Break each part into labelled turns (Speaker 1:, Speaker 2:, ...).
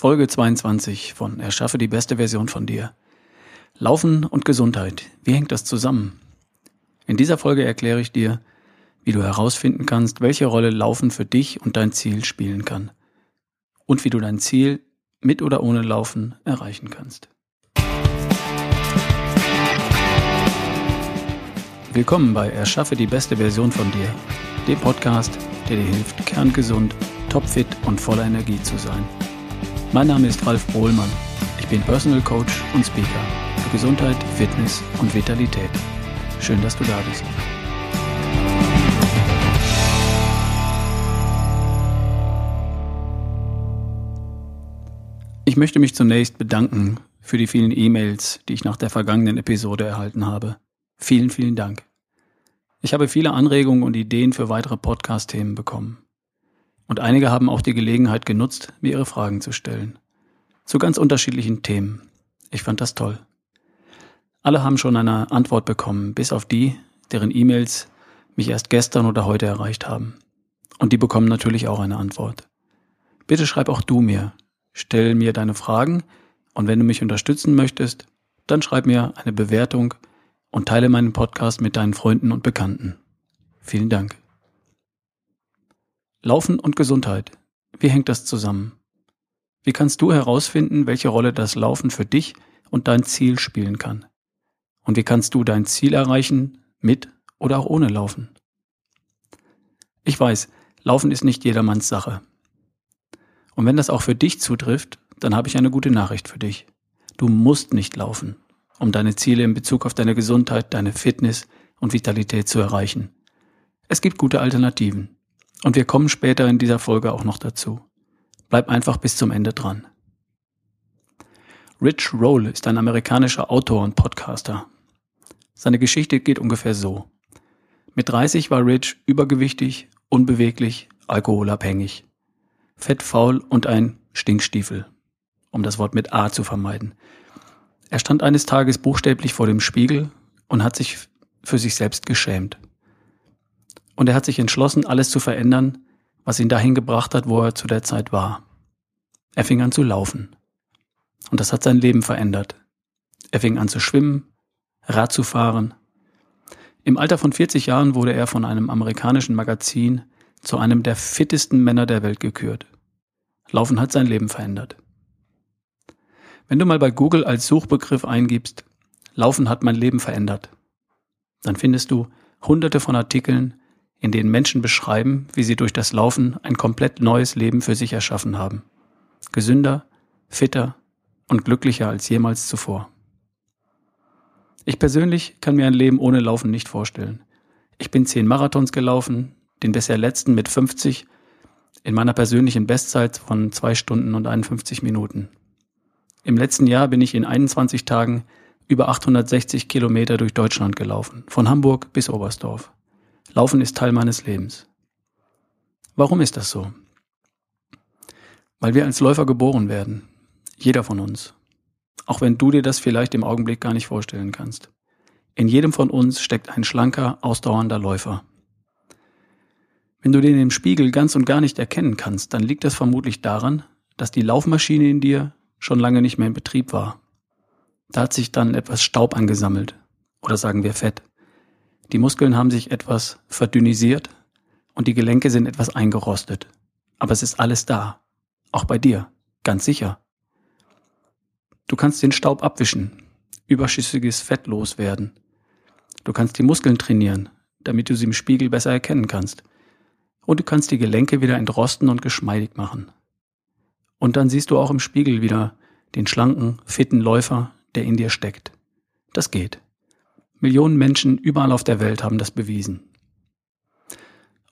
Speaker 1: Folge 22 von Erschaffe die beste Version von dir. Laufen und Gesundheit, wie hängt das zusammen? In dieser Folge erkläre ich dir, wie du herausfinden kannst, welche Rolle Laufen für dich und dein Ziel spielen kann. Und wie du dein Ziel mit oder ohne Laufen erreichen kannst. Willkommen bei Erschaffe die beste Version von dir, dem Podcast, der dir hilft, kerngesund, topfit und voller Energie zu sein. Mein Name ist Ralf Bohlmann. Ich bin Personal Coach und Speaker für Gesundheit, Fitness und Vitalität. Schön, dass du da bist. Ich möchte mich zunächst bedanken für die vielen E-Mails, die ich nach der vergangenen Episode erhalten habe. Vielen, vielen Dank. Ich habe viele Anregungen und Ideen für weitere Podcast-Themen bekommen. Und einige haben auch die Gelegenheit genutzt, mir ihre Fragen zu stellen. Zu ganz unterschiedlichen Themen. Ich fand das toll. Alle haben schon eine Antwort bekommen, bis auf die, deren E-Mails mich erst gestern oder heute erreicht haben. Und die bekommen natürlich auch eine Antwort. Bitte schreib auch du mir. Stell mir deine Fragen und wenn du mich unterstützen möchtest, dann schreib mir eine Bewertung und teile meinen Podcast mit deinen Freunden und Bekannten. Vielen Dank. Laufen und Gesundheit. Wie hängt das zusammen? Wie kannst du herausfinden, welche Rolle das Laufen für dich und dein Ziel spielen kann? Und wie kannst du dein Ziel erreichen, mit oder auch ohne Laufen? Ich weiß, Laufen ist nicht jedermanns Sache. Und wenn das auch für dich zutrifft, dann habe ich eine gute Nachricht für dich. Du musst nicht laufen, um deine Ziele in Bezug auf deine Gesundheit, deine Fitness und Vitalität zu erreichen. Es gibt gute Alternativen. Und wir kommen später in dieser Folge auch noch dazu. Bleib einfach bis zum Ende dran. Rich Roll ist ein amerikanischer Autor und Podcaster. Seine Geschichte geht ungefähr so. Mit 30 war Rich übergewichtig, unbeweglich, alkoholabhängig, fettfaul und ein Stinkstiefel, um das Wort mit A zu vermeiden. Er stand eines Tages buchstäblich vor dem Spiegel und hat sich für sich selbst geschämt. Und er hat sich entschlossen, alles zu verändern, was ihn dahin gebracht hat, wo er zu der Zeit war. Er fing an zu laufen. Und das hat sein Leben verändert. Er fing an zu schwimmen, Rad zu fahren. Im Alter von 40 Jahren wurde er von einem amerikanischen Magazin zu einem der fittesten Männer der Welt gekürt. Laufen hat sein Leben verändert. Wenn du mal bei Google als Suchbegriff eingibst, Laufen hat mein Leben verändert, dann findest du hunderte von Artikeln, in denen Menschen beschreiben, wie sie durch das Laufen ein komplett neues Leben für sich erschaffen haben. Gesünder, fitter und glücklicher als jemals zuvor. Ich persönlich kann mir ein Leben ohne Laufen nicht vorstellen. Ich bin zehn Marathons gelaufen, den bisher letzten mit 50, in meiner persönlichen Bestzeit von zwei Stunden und 51 Minuten. Im letzten Jahr bin ich in 21 Tagen über 860 Kilometer durch Deutschland gelaufen, von Hamburg bis Oberstdorf. Laufen ist Teil meines Lebens. Warum ist das so? Weil wir als Läufer geboren werden. Jeder von uns. Auch wenn du dir das vielleicht im Augenblick gar nicht vorstellen kannst. In jedem von uns steckt ein schlanker, ausdauernder Läufer. Wenn du den im Spiegel ganz und gar nicht erkennen kannst, dann liegt das vermutlich daran, dass die Laufmaschine in dir schon lange nicht mehr in Betrieb war. Da hat sich dann etwas Staub angesammelt. Oder sagen wir Fett. Die Muskeln haben sich etwas verdünnisiert und die Gelenke sind etwas eingerostet. Aber es ist alles da. Auch bei dir. Ganz sicher. Du kannst den Staub abwischen, überschüssiges Fett loswerden. Du kannst die Muskeln trainieren, damit du sie im Spiegel besser erkennen kannst. Und du kannst die Gelenke wieder entrosten und geschmeidig machen. Und dann siehst du auch im Spiegel wieder den schlanken, fitten Läufer, der in dir steckt. Das geht. Millionen Menschen überall auf der Welt haben das bewiesen.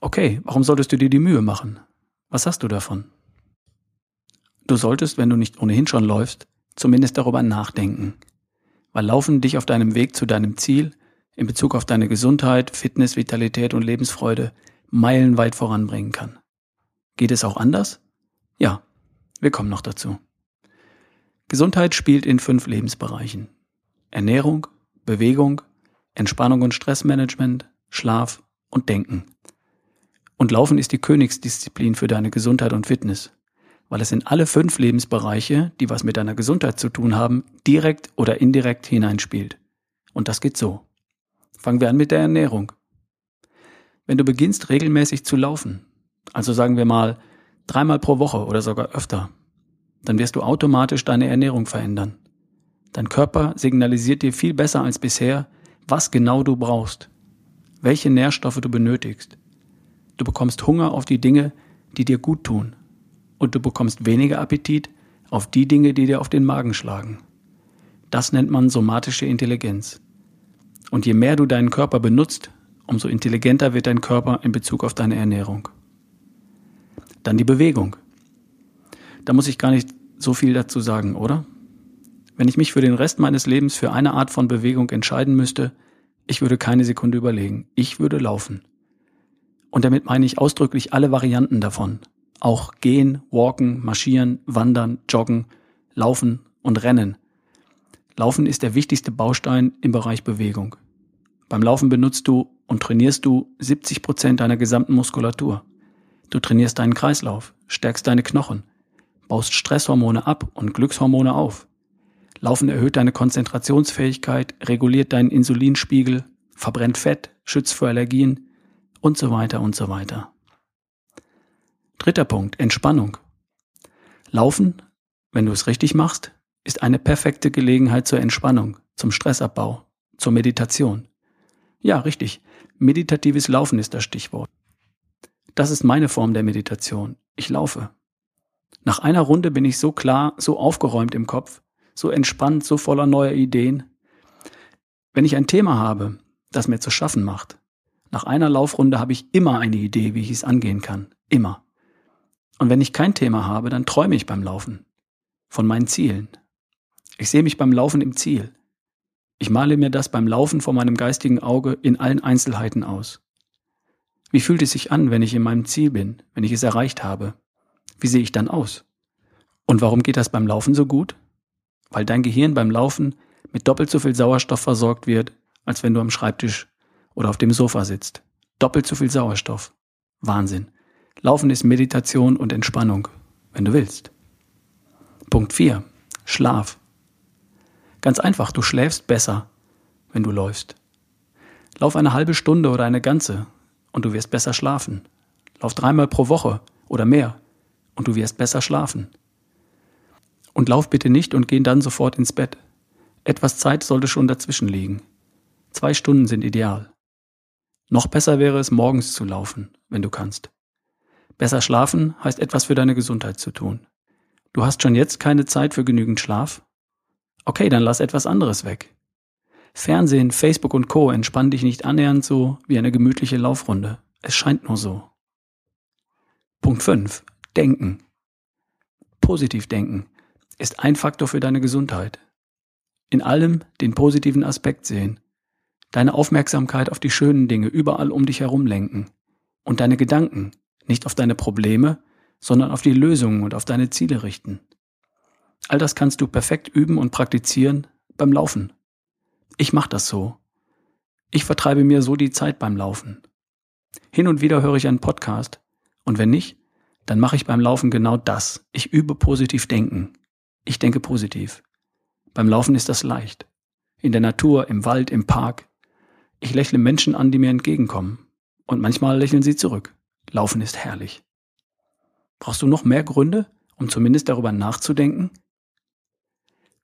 Speaker 1: Okay, warum solltest du dir die Mühe machen? Was hast du davon? Du solltest, wenn du nicht ohnehin schon läufst, zumindest darüber nachdenken, weil Laufen dich auf deinem Weg zu deinem Ziel in Bezug auf deine Gesundheit, Fitness, Vitalität und Lebensfreude meilenweit voranbringen kann. Geht es auch anders? Ja, wir kommen noch dazu. Gesundheit spielt in fünf Lebensbereichen. Ernährung, Bewegung, Entspannung und Stressmanagement, Schlaf und Denken. Und Laufen ist die Königsdisziplin für deine Gesundheit und Fitness, weil es in alle fünf Lebensbereiche, die was mit deiner Gesundheit zu tun haben, direkt oder indirekt hineinspielt. Und das geht so. Fangen wir an mit der Ernährung. Wenn du beginnst regelmäßig zu laufen, also sagen wir mal dreimal pro Woche oder sogar öfter, dann wirst du automatisch deine Ernährung verändern. Dein Körper signalisiert dir viel besser als bisher, was genau du brauchst, welche Nährstoffe du benötigst. Du bekommst Hunger auf die Dinge, die dir gut tun. Und du bekommst weniger Appetit auf die Dinge, die dir auf den Magen schlagen. Das nennt man somatische Intelligenz. Und je mehr du deinen Körper benutzt, umso intelligenter wird dein Körper in Bezug auf deine Ernährung. Dann die Bewegung. Da muss ich gar nicht so viel dazu sagen, oder? Wenn ich mich für den Rest meines Lebens für eine Art von Bewegung entscheiden müsste, ich würde keine Sekunde überlegen. Ich würde laufen. Und damit meine ich ausdrücklich alle Varianten davon. Auch gehen, walken, marschieren, wandern, joggen, laufen und rennen. Laufen ist der wichtigste Baustein im Bereich Bewegung. Beim Laufen benutzt du und trainierst du 70 Prozent deiner gesamten Muskulatur. Du trainierst deinen Kreislauf, stärkst deine Knochen, baust Stresshormone ab und Glückshormone auf. Laufen erhöht deine Konzentrationsfähigkeit, reguliert deinen Insulinspiegel, verbrennt Fett, schützt vor Allergien und so weiter und so weiter. Dritter Punkt, Entspannung. Laufen, wenn du es richtig machst, ist eine perfekte Gelegenheit zur Entspannung, zum Stressabbau, zur Meditation. Ja, richtig. Meditatives Laufen ist das Stichwort. Das ist meine Form der Meditation. Ich laufe. Nach einer Runde bin ich so klar, so aufgeräumt im Kopf, so entspannt, so voller neuer Ideen. Wenn ich ein Thema habe, das mir zu schaffen macht, nach einer Laufrunde habe ich immer eine Idee, wie ich es angehen kann. Immer. Und wenn ich kein Thema habe, dann träume ich beim Laufen. Von meinen Zielen. Ich sehe mich beim Laufen im Ziel. Ich male mir das beim Laufen vor meinem geistigen Auge in allen Einzelheiten aus. Wie fühlt es sich an, wenn ich in meinem Ziel bin, wenn ich es erreicht habe? Wie sehe ich dann aus? Und warum geht das beim Laufen so gut? Weil dein Gehirn beim Laufen mit doppelt so viel Sauerstoff versorgt wird, als wenn du am Schreibtisch oder auf dem Sofa sitzt. Doppelt so viel Sauerstoff. Wahnsinn. Laufen ist Meditation und Entspannung, wenn du willst. Punkt 4. Schlaf. Ganz einfach, du schläfst besser, wenn du läufst. Lauf eine halbe Stunde oder eine ganze und du wirst besser schlafen. Lauf dreimal pro Woche oder mehr und du wirst besser schlafen. Und lauf bitte nicht und geh dann sofort ins Bett. Etwas Zeit sollte schon dazwischen liegen. Zwei Stunden sind ideal. Noch besser wäre es, morgens zu laufen, wenn du kannst. Besser schlafen heißt etwas für deine Gesundheit zu tun. Du hast schon jetzt keine Zeit für genügend Schlaf? Okay, dann lass etwas anderes weg. Fernsehen, Facebook und Co. entspannen dich nicht annähernd so wie eine gemütliche Laufrunde. Es scheint nur so. Punkt 5. Denken. Positiv denken ist ein Faktor für deine Gesundheit. In allem den positiven Aspekt sehen. Deine Aufmerksamkeit auf die schönen Dinge überall um dich herum lenken. Und deine Gedanken nicht auf deine Probleme, sondern auf die Lösungen und auf deine Ziele richten. All das kannst du perfekt üben und praktizieren beim Laufen. Ich mache das so. Ich vertreibe mir so die Zeit beim Laufen. Hin und wieder höre ich einen Podcast und wenn nicht, dann mache ich beim Laufen genau das. Ich übe positiv denken. Ich denke positiv. Beim Laufen ist das leicht. In der Natur, im Wald, im Park. Ich lächle Menschen an, die mir entgegenkommen. Und manchmal lächeln sie zurück. Laufen ist herrlich. Brauchst du noch mehr Gründe, um zumindest darüber nachzudenken?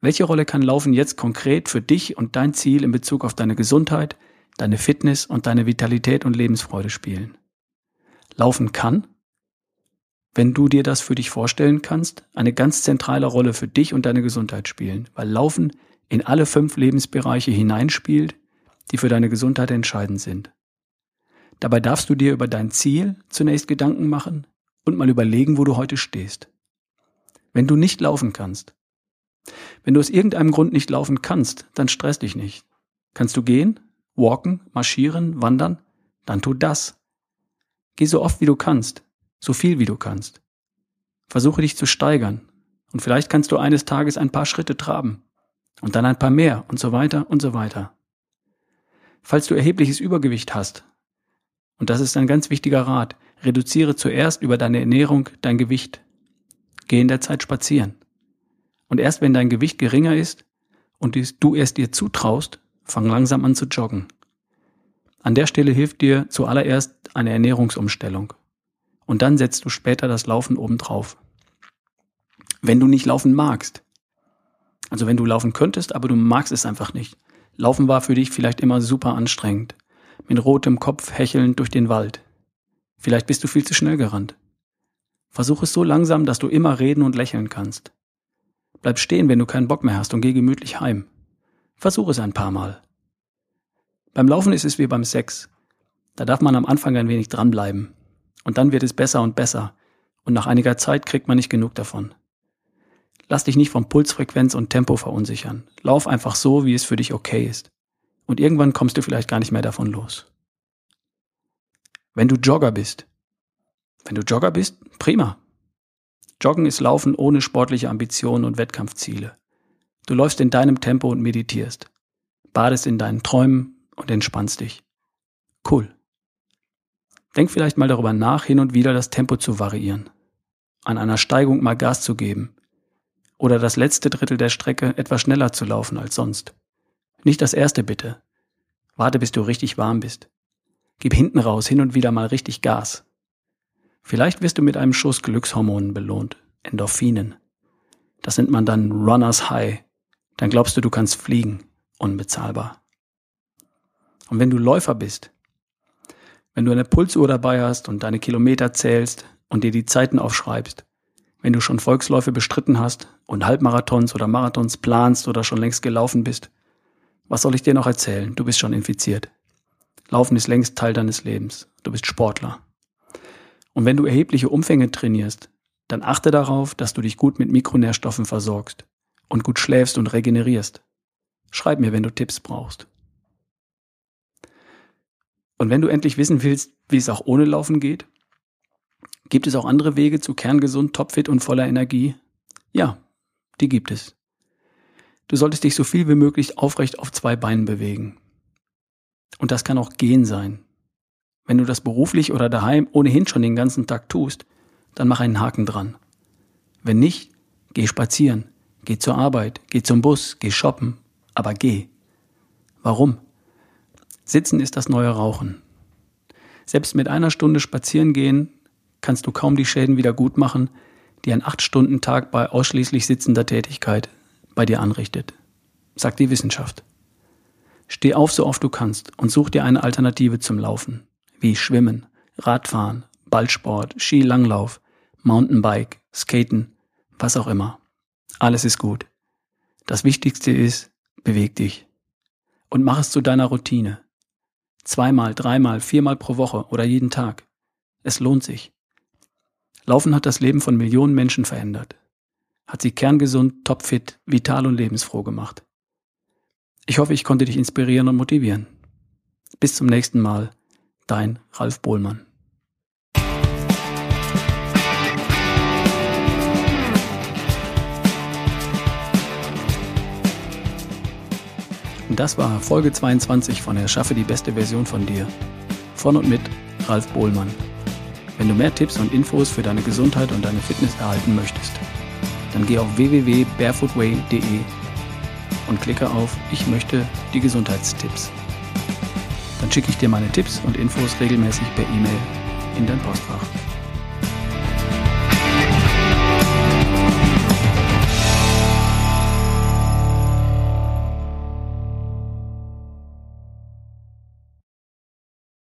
Speaker 1: Welche Rolle kann Laufen jetzt konkret für dich und dein Ziel in Bezug auf deine Gesundheit, deine Fitness und deine Vitalität und Lebensfreude spielen? Laufen kann, wenn du dir das für dich vorstellen kannst, eine ganz zentrale Rolle für dich und deine Gesundheit spielen, weil Laufen in alle fünf Lebensbereiche hineinspielt, die für deine Gesundheit entscheidend sind. Dabei darfst du dir über dein Ziel zunächst Gedanken machen und mal überlegen, wo du heute stehst. Wenn du nicht laufen kannst, wenn du aus irgendeinem Grund nicht laufen kannst, dann stress dich nicht. Kannst du gehen, walken, marschieren, wandern? Dann tu das. Geh so oft wie du kannst, so viel wie du kannst. Versuche dich zu steigern und vielleicht kannst du eines Tages ein paar Schritte traben und dann ein paar mehr und so weiter und so weiter. Falls du erhebliches Übergewicht hast, und das ist ein ganz wichtiger Rat. Reduziere zuerst über deine Ernährung dein Gewicht. Geh in der Zeit spazieren. Und erst wenn dein Gewicht geringer ist und du es dir zutraust, fang langsam an zu joggen. An der Stelle hilft dir zuallererst eine Ernährungsumstellung. Und dann setzt du später das Laufen obendrauf. Wenn du nicht laufen magst, also wenn du laufen könntest, aber du magst es einfach nicht. Laufen war für dich vielleicht immer super anstrengend. Mit rotem Kopf hechelnd durch den Wald. Vielleicht bist du viel zu schnell gerannt. Versuch es so langsam, dass du immer reden und lächeln kannst. Bleib stehen, wenn du keinen Bock mehr hast und geh gemütlich heim. Versuch es ein paar Mal. Beim Laufen ist es wie beim Sex. Da darf man am Anfang ein wenig dranbleiben. Und dann wird es besser und besser. Und nach einiger Zeit kriegt man nicht genug davon. Lass dich nicht von Pulsfrequenz und Tempo verunsichern. Lauf einfach so, wie es für dich okay ist. Und irgendwann kommst du vielleicht gar nicht mehr davon los. Wenn du Jogger bist. Wenn du Jogger bist, prima. Joggen ist Laufen ohne sportliche Ambitionen und Wettkampfziele. Du läufst in deinem Tempo und meditierst. Badest in deinen Träumen und entspannst dich. Cool. Denk vielleicht mal darüber nach, hin und wieder das Tempo zu variieren. An einer Steigung mal Gas zu geben, oder das letzte Drittel der Strecke etwas schneller zu laufen als sonst. Nicht das erste bitte. Warte, bis du richtig warm bist. Gib hinten raus hin und wieder mal richtig Gas. Vielleicht wirst du mit einem Schuss Glückshormonen belohnt, Endorphinen. Das nennt man dann Runners High. Dann glaubst du, du kannst fliegen. Unbezahlbar. Und wenn du Läufer bist, wenn du eine Pulsuhr dabei hast und deine Kilometer zählst und dir die Zeiten aufschreibst, wenn du schon Volksläufe bestritten hast und Halbmarathons oder Marathons planst oder schon längst gelaufen bist. Was soll ich dir noch erzählen? Du bist schon infiziert. Laufen ist längst Teil deines Lebens. Du bist Sportler. Und wenn du erhebliche Umfänge trainierst, dann achte darauf, dass du dich gut mit Mikronährstoffen versorgst und gut schläfst und regenerierst. Schreib mir, wenn du Tipps brauchst. Und wenn du endlich wissen willst, wie es auch ohne Laufen geht, Gibt es auch andere Wege zu kerngesund, topfit und voller Energie? Ja, die gibt es. Du solltest dich so viel wie möglich aufrecht auf zwei Beinen bewegen. Und das kann auch gehen sein. Wenn du das beruflich oder daheim ohnehin schon den ganzen Tag tust, dann mach einen Haken dran. Wenn nicht, geh spazieren, geh zur Arbeit, geh zum Bus, geh shoppen, aber geh. Warum? Sitzen ist das neue Rauchen. Selbst mit einer Stunde spazieren gehen kannst du kaum die Schäden wieder gut machen, die ein 8-Stunden-Tag bei ausschließlich sitzender Tätigkeit bei dir anrichtet, sagt die Wissenschaft. Steh auf, so oft du kannst und such dir eine Alternative zum Laufen, wie Schwimmen, Radfahren, Ballsport, Skilanglauf, Mountainbike, Skaten, was auch immer. Alles ist gut. Das Wichtigste ist, beweg dich. Und mach es zu deiner Routine. Zweimal, dreimal, viermal pro Woche oder jeden Tag. Es lohnt sich. Laufen hat das Leben von Millionen Menschen verändert, hat sie kerngesund, topfit, vital und lebensfroh gemacht. Ich hoffe, ich konnte dich inspirieren und motivieren. Bis zum nächsten Mal, dein Ralf Bohlmann. Das war Folge 22 von Erschaffe die beste Version von dir. Von und mit Ralf Bohlmann. Wenn du mehr Tipps und Infos für deine Gesundheit und deine Fitness erhalten möchtest, dann geh auf www.barefootway.de und klicke auf Ich möchte die Gesundheitstipps. Dann schicke ich dir meine Tipps und Infos regelmäßig per E-Mail in dein Postfach.